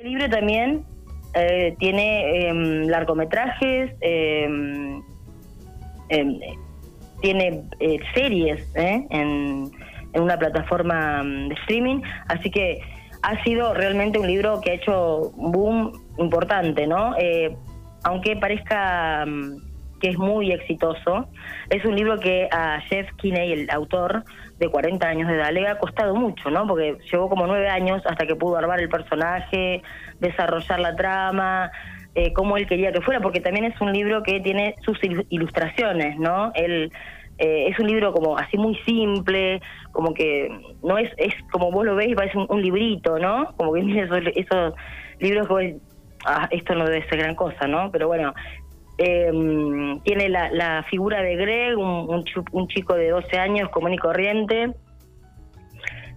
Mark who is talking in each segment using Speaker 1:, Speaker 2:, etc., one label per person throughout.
Speaker 1: El libro también eh, tiene em, largometrajes, em, em, tiene eh, series ¿eh? en, en, una plataforma mm, de streaming, así que ha sido realmente un libro que ha hecho un boom importante, ¿no? aunque parezca mm, que es muy exitoso, es un libro que a Jeff Kinney, el autor de 40 años de edad, le ha costado mucho, ¿no? Porque llevó como nueve años hasta que pudo armar el personaje, desarrollar la trama, eh, como él quería que fuera, porque también es un libro que tiene sus ilustraciones, ¿no? Él eh, es un libro como así muy simple, como que no es, es como vos lo ves y parece un, librito, ¿no? Como que esos, esos libros que ah, esto no debe ser gran cosa, ¿no? Pero bueno, eh, tiene la, figura de Greg, un, un, chico de 12 años común y corriente,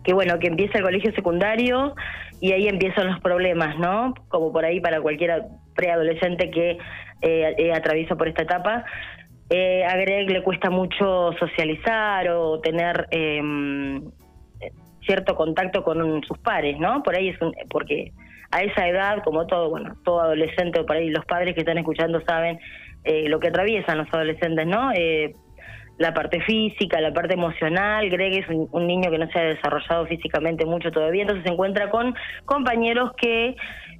Speaker 1: que bueno, que empieza el colegio secundario y ahí empiezan los problemas, ¿no? Como por ahí para cualquier preadolescente que eh, eh, atraviesa por esta etapa. Eh, a Greg le cuesta mucho socializar o tener em, cierto contacto con sus pares, ¿no? Por ahí es un, porque a esa edad, como todo, bueno, todo adolescente, o por ahí los padres que están escuchando saben eh, lo que atraviesan los adolescentes, ¿no? Eh, la parte física, la parte emocional. Greg es un, niño que no se ha desarrollado físicamente mucho todavía, entonces se encuentra con compañeros que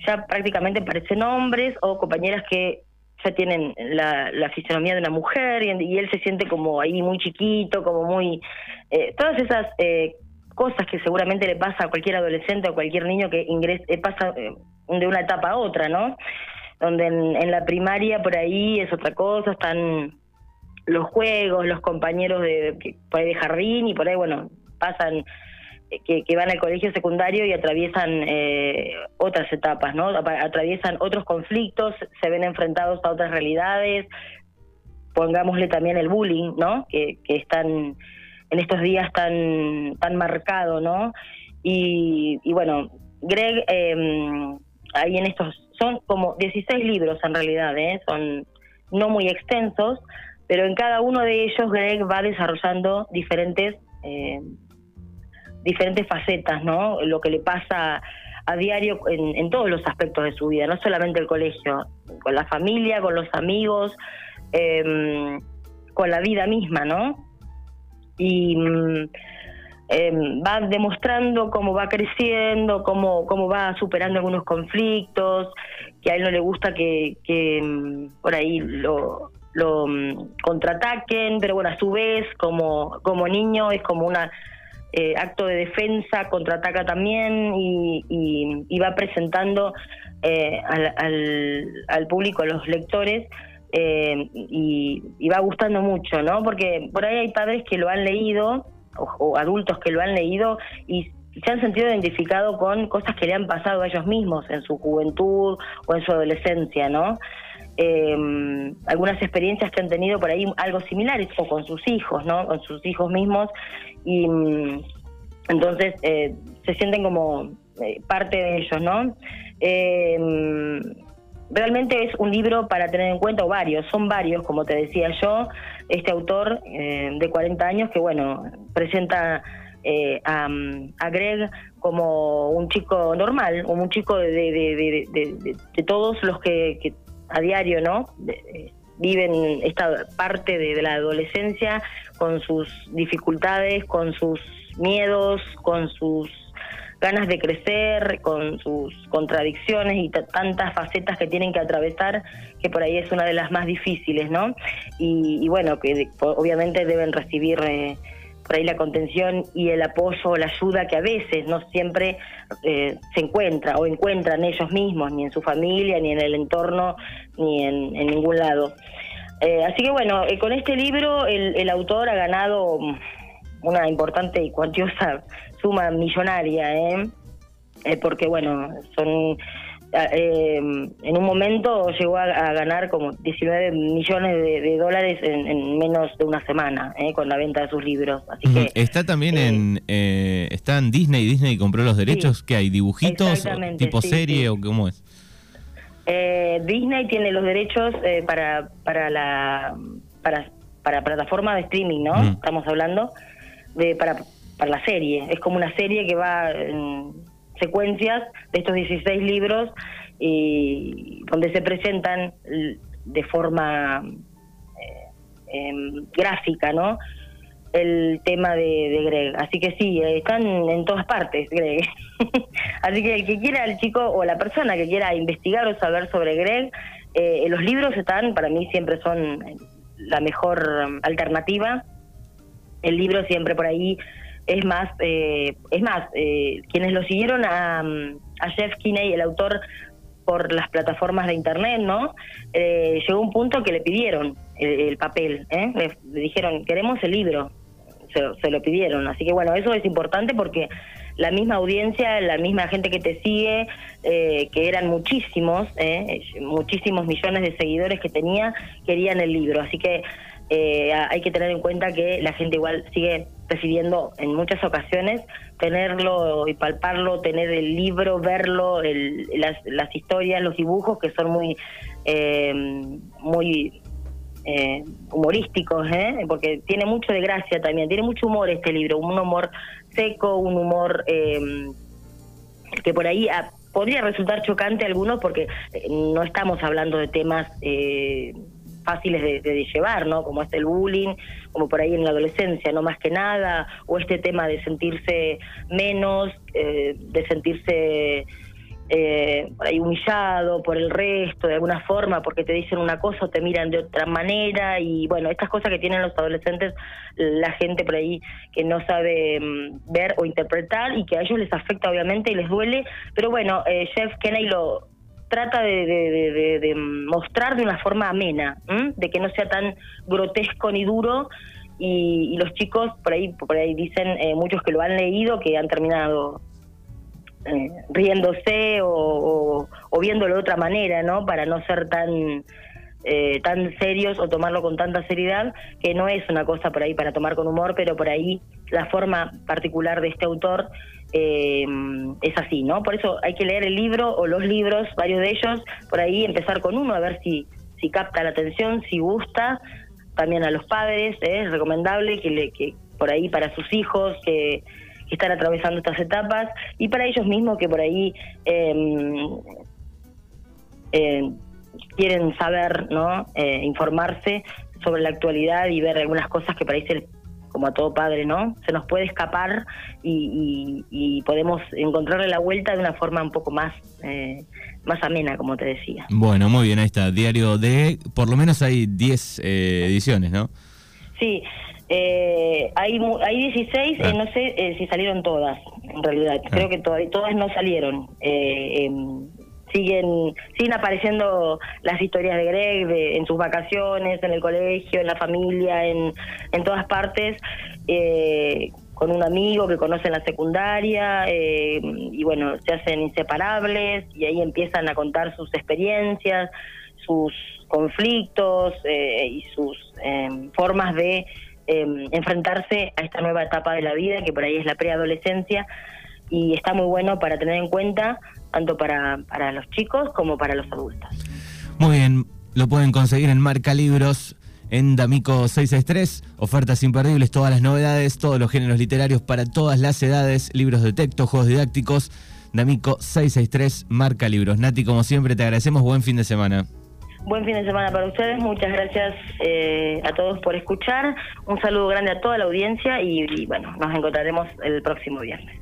Speaker 1: ya prácticamente parecen hombres o compañeras que ya tienen la, fisionomía de una mujer y, él se siente como ahí muy chiquito, como muy... Eh, todas esas eh, cosas que seguramente le pasa a cualquier adolescente o cualquier niño que ingresa, eh, pasa eh, de una etapa a otra, ¿no? Donde en, la primaria por ahí es otra cosa, están los juegos, los compañeros de, por ahí de jardín y por ahí, bueno, pasan eh, que, van al colegio secundario y atraviesan otras etapas, ¿no? Atraviesan otros conflictos, se ven enfrentados a otras realidades, pongámosle también el bullying, ¿no? Que, que están en estos días tan, tan marcado, ¿no? Y, bueno, Greg, eh, ahí en estos, son como 16 libros en realidad, ¿eh? son no muy extensos, pero en cada uno de ellos Greg va desarrollando diferentes, eh, diferentes facetas, ¿no? Lo que le pasa a diario en, en, todos los aspectos de su vida, no solamente el colegio, con la familia, con los amigos, eh, con la vida misma, ¿no? Y em, va demostrando cómo va creciendo, cómo, cómo va superando algunos conflictos, que a él no le gusta que, que mm, por ahí lo, lo mm, contraataquen, pero bueno, a su vez, como, como niño, es como un eh, acto de defensa, contraataca también y, va presentando eh, al, al, público, a los lectores, eh, y, va gustando mucho, ¿no? Porque por ahí hay padres que lo han leído, o, adultos que lo han leído, y se han sentido identificados con cosas que le han pasado a ellos mismos en su juventud o en su adolescencia, ¿no? Eh, algunas experiencias que han tenido por ahí algo similares, o con sus hijos, ¿no? Con sus hijos mismos, y mm, entonces eh, se sienten como parte de ellos, ¿no? Realmente es un libro para tener en cuenta, o varios, son varios, como te decía yo, este autor eh, de 40 años que, bueno, presenta eh, a, Greg como un chico normal, como un chico de, de, todos los que, a diario, ¿no? viven esta parte de la adolescencia con sus dificultades, con sus miedos, con sus ganas de crecer, con sus contradicciones y tantas facetas que tienen que atravesar, que por ahí es una de las más difíciles, ¿no? Y, bueno, que obviamente deben recibir eh, por ahí la contención y el apoyo la ayuda que a veces no siempre eh, se encuentra o encuentran ellos mismos, ni en su familia, ni en el entorno, ni en, ningún lado. Eh, así que bueno, con este libro el, el autor ha ganado una importante y cuantiosa suma millonaria, ¿eh? ¿eh? porque bueno, son eh, en un momento llegó a, ganar como 19 millones de, dólares en, menos de una semana ¿eh? con la venta de sus libros. Así que
Speaker 2: está también en está en Disney. Disney compró los derechos. ¿Qué hay dibujitos tipo serie o cómo es?
Speaker 1: Disney tiene los derechos para para la para para plataforma de streaming, ¿no? Estamos hablando de para para la serie. Es como una serie que va en, secuencias de estos 16 libros y donde se presentan de forma eh, em, gráfica, ¿no? el tema de, Greg. Así que sí, están en todas partes, Greg. Así que el que quiera, el chico o la persona que quiera investigar o saber sobre Greg, eh, los libros están, para mí siempre son la mejor alternativa. El libro siempre por ahí es más, eh, es más, eh, quienes lo siguieron a, a Jeff Kinney, el autor, por las plataformas de internet, ¿no? Eh, llegó un punto que le pidieron el, papel, ¿eh? le, dijeron, queremos el libro, se, lo pidieron. Así que bueno, eso es importante porque la misma audiencia, la misma gente que te sigue, eh, que eran muchísimos, eh, muchísimos millones de seguidores que tenía, querían el libro. Así que hay que tener en cuenta que la gente igual sigue prefiriendo en muchas ocasiones tenerlo y palparlo, tener el libro, verlo, las, las historias, los dibujos que son muy, muy eh, humorísticos, ¿eh? porque tiene mucho de gracia también, tiene mucho humor este libro, un humor seco, un humor eh, que por ahí ah, podría resultar chocante a algunos porque eh, no estamos hablando de temas fáciles de, llevar, ¿no? Como este el bullying, como por ahí en la adolescencia, no más que nada, o este tema de sentirse menos, de sentirse eh, por ahí humillado por el resto, de alguna forma, porque te dicen una cosa o te miran de otra manera, y bueno, estas cosas que tienen los adolescentes, la gente por ahí que no sabe mm, ver o interpretar y que a ellos les afecta obviamente y les duele, pero bueno, eh, Jeff Kennedy lo trata de, mostrar de una forma amena, de que no sea tan grotesco ni duro, y, los chicos por ahí por ahí dicen eh, muchos que lo han leído que han terminado eh, riéndose o, viéndolo de otra manera, ¿no? Para no ser tan eh, tan serios o tomarlo con tanta seriedad, que no es una cosa por ahí para tomar con humor, pero por ahí la forma particular de este autor eh, es así, ¿no? Por eso hay que leer el libro o los libros, varios de ellos, por ahí empezar con uno a ver si si capta la atención, si gusta, también a los padres, es recomendable que, le, que por ahí para sus hijos que están atravesando estas etapas y para ellos mismos que por ahí eh, quieren saber, ¿no? Eh, informarse sobre la actualidad y ver algunas cosas que parece como a todo padre, ¿no? Se nos puede escapar y, podemos encontrarle la vuelta de una forma un poco más eh, más amena, como te decía.
Speaker 2: Bueno, muy bien, ahí está. Diario de, por lo menos hay 10 ediciones, ¿no?
Speaker 1: Sí, eh, hay, hay 16, eh, ah. no sé eh, si salieron todas, en realidad. Ah. Creo que todas no salieron. Eh, siguen siguen apareciendo las historias de Greg en sus vacaciones, en el colegio, en la familia, en, en todas partes. con un amigo que conoce en la secundaria y bueno, se hacen inseparables y ahí empiezan a contar sus experiencias, sus conflictos y sus em, formas de Em, enfrentarse a esta nueva etapa de la vida, que por ahí es la preadolescencia, y está muy bueno para tener en cuenta, tanto para, para los chicos como para los adultos.
Speaker 2: Muy bien, lo pueden conseguir en Marca Libros. En D'Amico 663, ofertas imperdibles, todas las novedades, todos los géneros literarios para todas las edades, libros de texto, juegos didácticos. D'Amico 663, Marca Libros. Nati, como siempre, te agradecemos. Buen fin de semana.
Speaker 1: Buen fin de semana para ustedes. Muchas gracias eh, a todos por escuchar. Un saludo grande a toda la audiencia y, y bueno, nos encontraremos el próximo viernes.